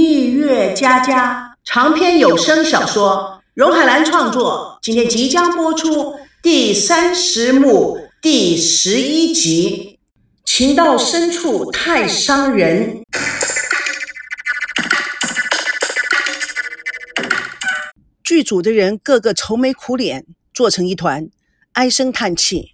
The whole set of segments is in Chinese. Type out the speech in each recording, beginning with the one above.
蜜月佳佳长篇有声小说，荣海兰创作，今天即将播出第三十幕第十一集。情到深处太伤人。剧组的人个个愁眉苦脸，坐成一团，唉声叹气。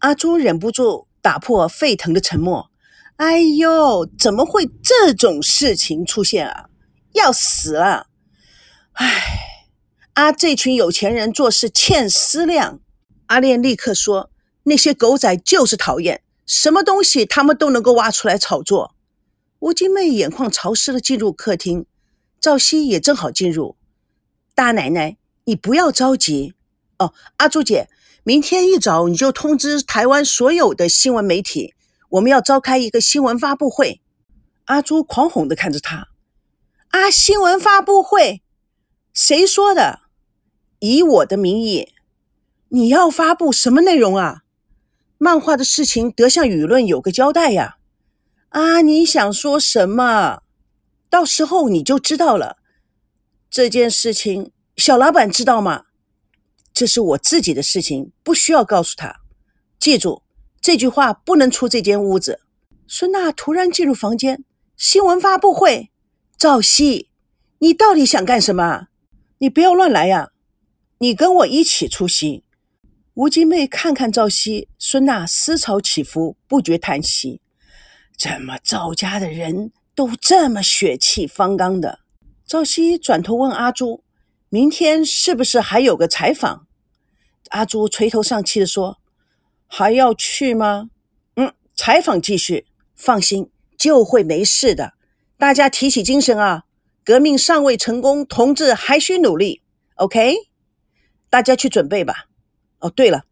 阿朱忍不住打破沸腾的沉默。哎呦，怎么会这种事情出现啊？要死了！哎，啊，这群有钱人做事欠思量。阿莲立刻说：“那些狗仔就是讨厌，什么东西他们都能够挖出来炒作。”吴金妹眼眶潮湿的进入客厅，赵熙也正好进入。大奶奶，你不要着急哦。阿朱姐，明天一早你就通知台湾所有的新闻媒体。我们要召开一个新闻发布会，阿朱狂吼的看着他，啊，新闻发布会，谁说的？以我的名义，你要发布什么内容啊？漫画的事情得向舆论有个交代呀！啊，你想说什么？到时候你就知道了。这件事情，小老板知道吗？这是我自己的事情，不需要告诉他。记住。这句话不能出这间屋子。孙娜突然进入房间，新闻发布会。赵熙，你到底想干什么？你不要乱来呀！你跟我一起出席。吴金妹看看赵熙，孙娜思潮起伏，不觉叹息：怎么赵家的人都这么血气方刚的？赵熙转头问阿朱：“明天是不是还有个采访？”阿朱垂头丧气地说。还要去吗？嗯，采访继续，放心，就会没事的。大家提起精神啊！革命尚未成功，同志还需努力。OK，大家去准备吧。哦，对了，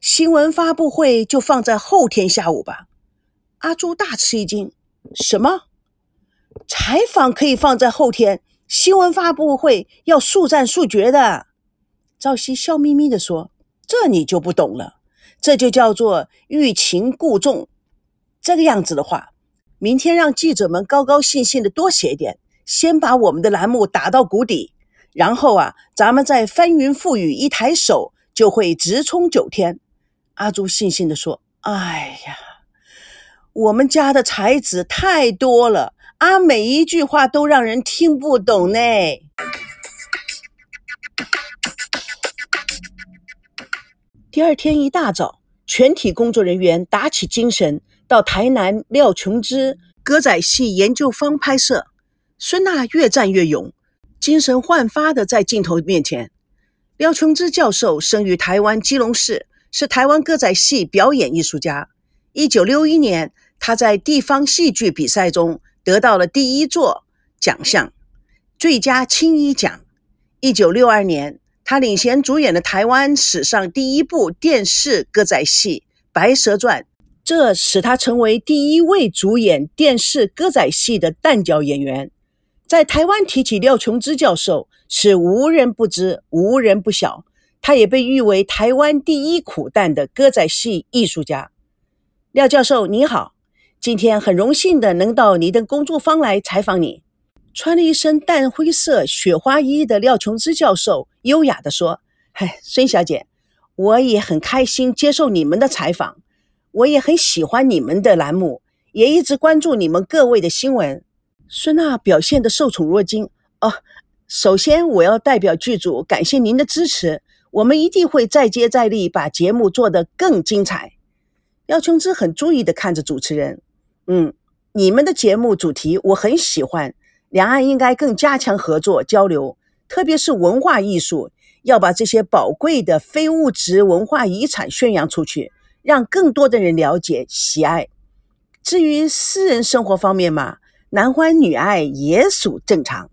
新闻发布会就放在后天下午吧。阿朱大吃一惊，什么？采访可以放在后天，新闻发布会要速战速决的。赵熙笑眯眯地说：“这你就不懂了。”这就叫做欲擒故纵。这个样子的话，明天让记者们高高兴兴的多写点，先把我们的栏目打到谷底，然后啊，咱们再翻云覆雨，一抬手就会直冲九天。阿朱悻悻地说：“哎呀，我们家的才子太多了，啊，每一句话都让人听不懂呢。”第二天一大早，全体工作人员打起精神，到台南廖琼枝歌仔戏研究坊拍摄。孙娜越战越勇，精神焕发的在镜头面前。廖琼枝教授生于台湾基隆市，是台湾歌仔戏表演艺术家。一九六一年，他在地方戏剧比赛中得到了第一座奖项——最佳青衣奖。一九六二年。他领衔主演的台湾史上第一部电视歌仔戏《白蛇传》，这使他成为第一位主演电视歌仔戏的旦角演员。在台湾提起廖琼枝教授，是无人不知、无人不晓。他也被誉为台湾第一苦旦的歌仔戏艺术家。廖教授，你好，今天很荣幸的能到你的工作坊来采访你。穿了一身淡灰色雪花衣的廖琼枝教授优雅地说：“嗨，孙小姐，我也很开心接受你们的采访，我也很喜欢你们的栏目，也一直关注你们各位的新闻。”孙娜表现得受宠若惊。哦，首先我要代表剧组感谢您的支持，我们一定会再接再厉，把节目做得更精彩。廖琼枝很注意地看着主持人：“嗯，你们的节目主题我很喜欢。”两岸应该更加强合作交流，特别是文化艺术，要把这些宝贵的非物质文化遗产宣扬出去，让更多的人了解喜爱。至于私人生活方面嘛，男欢女爱也属正常。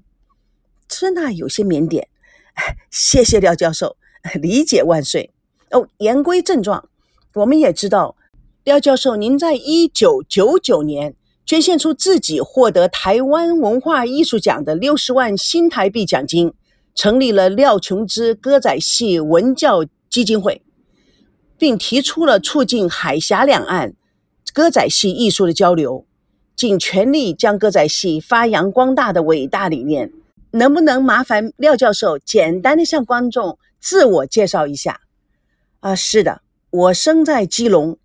孙娜有些腼腆，谢谢廖教授，理解万岁。哦，言归正传，我们也知道，廖教授您在一九九九年。捐献出自己获得台湾文化艺术奖的六十万新台币奖金，成立了廖琼枝歌仔戏文教基金会，并提出了促进海峡两岸歌仔戏艺术的交流。尽全力将歌仔戏发扬光大的伟大理念。能不能麻烦廖教授简单的向观众自我介绍一下？啊，是的，我生在基隆，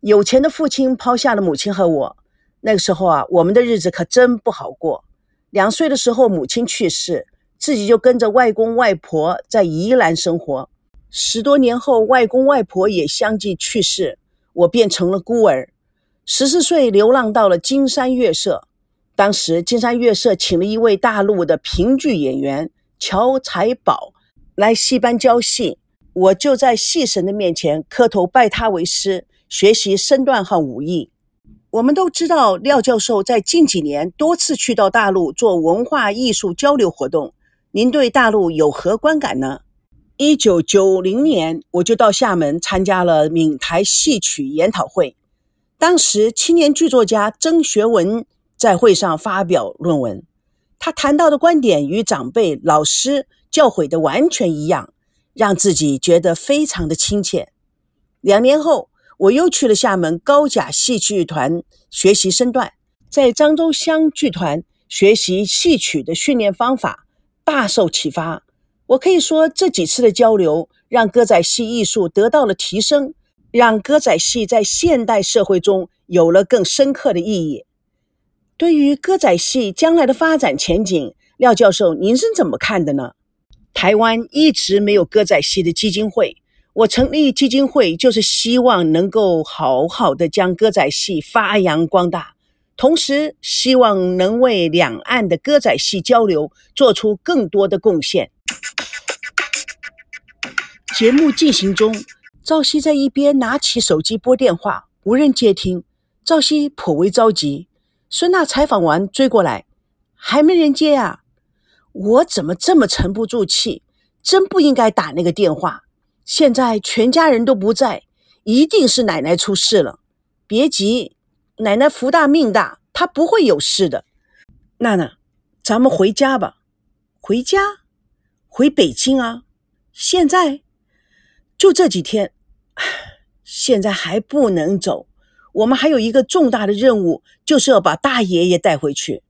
有钱的父亲抛下了母亲和我。那个时候啊，我们的日子可真不好过。两岁的时候，母亲去世，自己就跟着外公外婆在宜兰生活。十多年后，外公外婆也相继去世，我变成了孤儿。十四岁，流浪到了金山月社。当时金山月社请了一位大陆的评剧演员乔才宝来戏班教戏，我就在戏神的面前磕头拜他为师，学习身段和武艺。我们都知道廖教授在近几年多次去到大陆做文化艺术交流活动，您对大陆有何观感呢？一九九零年，我就到厦门参加了闽台戏曲研讨会。当时青年剧作家曾学文在会上发表论文，他谈到的观点与长辈、老师教诲的完全一样，让自己觉得非常的亲切。两年后，我又去了厦门高甲戏剧团学习身段，在漳州乡剧团学习戏曲的训练方法，大受启发。我可以说，这几次的交流让歌仔戏艺术得到了提升，让歌仔戏在现代社会中有了更深刻的意义。对于歌仔戏将来的发展前景，廖教授您是怎么看的呢？台湾一直没有歌仔戏的基金会，我成立基金会就是希望能够好好的将歌仔戏发扬光大，同时希望能为两岸的歌仔戏交流做出更多的贡献。节目进行中，赵熙在一边拿起手机拨电话，无人接听。赵熙颇为着急。孙娜采访完追过来，还没人接啊！我怎么这么沉不住气？真不应该打那个电话。现在全家人都不在，一定是奶奶出事了。别急，奶奶福大命大，她不会有事的。娜娜，咱们回家吧。回家？回北京啊？现在？就这几天，现在还不能走。我们还有一个重大的任务，就是要把大爷爷带回去，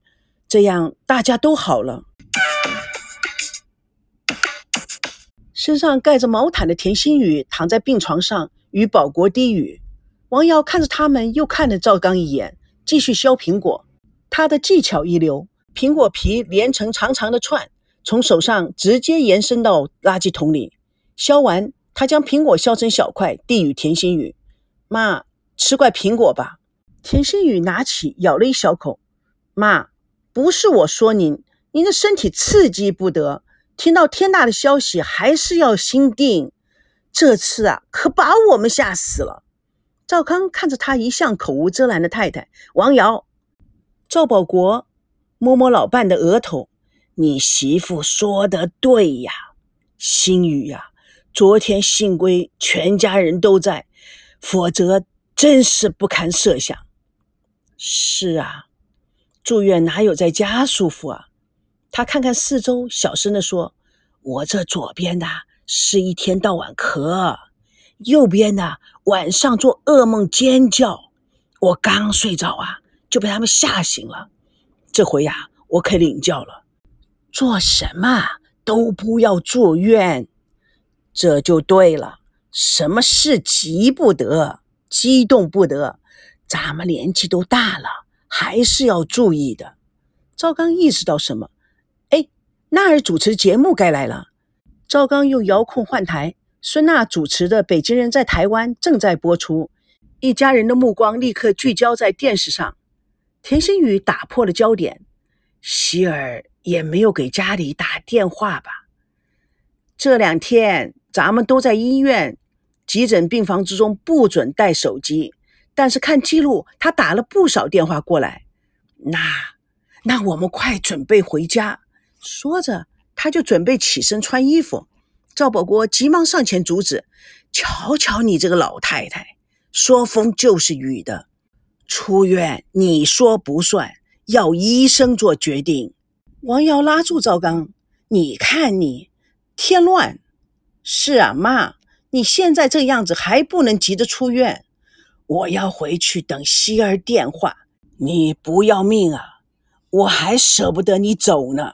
这样大家都好了。身上盖着毛毯的田心雨躺在病床上，与保国低语。王瑶看着他们，又看了赵刚一眼，继续削苹果。他的技巧一流，苹果皮连成长长的串，从手上直接延伸到垃圾桶里。削完。他将苹果削成小块，递与田心雨：“妈，吃块苹果吧。”田心雨拿起，咬了一小口。“妈，不是我说您，您的身体刺激不得。听到天大的消息，还是要心定。这次啊，可把我们吓死了。”赵康看着他一向口无遮拦的太太王瑶，赵保国摸摸老伴的额头：“你媳妇说的对呀，心雨呀。”昨天幸亏全家人都在，否则真是不堪设想。是啊，住院哪有在家舒服啊？他看看四周，小声的说：“我这左边的是一天到晚咳，右边的晚上做噩梦尖叫。我刚睡着啊，就被他们吓醒了。这回呀，我可领教了，做什么都不要住院。”这就对了，什么事急不得，激动不得。咱们年纪都大了，还是要注意的。赵刚意识到什么？哎，娜儿主持节目该来了。赵刚用遥控换台，孙娜主持的《北京人在台湾》正在播出，一家人的目光立刻聚焦在电视上。田心雨打破了焦点，希儿也没有给家里打电话吧？这两天。咱们都在医院急诊病房之中，不准带手机。但是看记录，他打了不少电话过来。那那我们快准备回家。说着，他就准备起身穿衣服。赵保国急忙上前阻止：“瞧瞧你这个老太太，说风就是雨的。出院你说不算，要医生做决定。”王瑶拉住赵刚：“你看你，添乱。”是啊，妈，你现在这样子还不能急着出院。我要回去等希儿电话。你不要命啊！我还舍不得你走呢。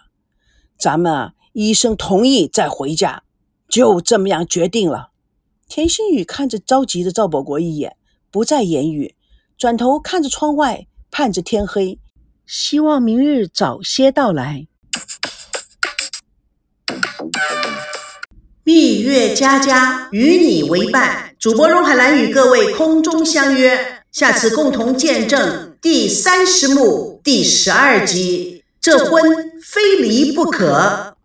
咱们啊医生同意再回家，就这么样决定了。田心雨看着着急的赵保国一眼，不再言语，转头看着窗外，盼着天黑，希望明日早些到来。蜜月佳佳与你为伴，主播荣海兰与各位空中相约，下次共同见证第三十幕第十二集，这婚非离不可。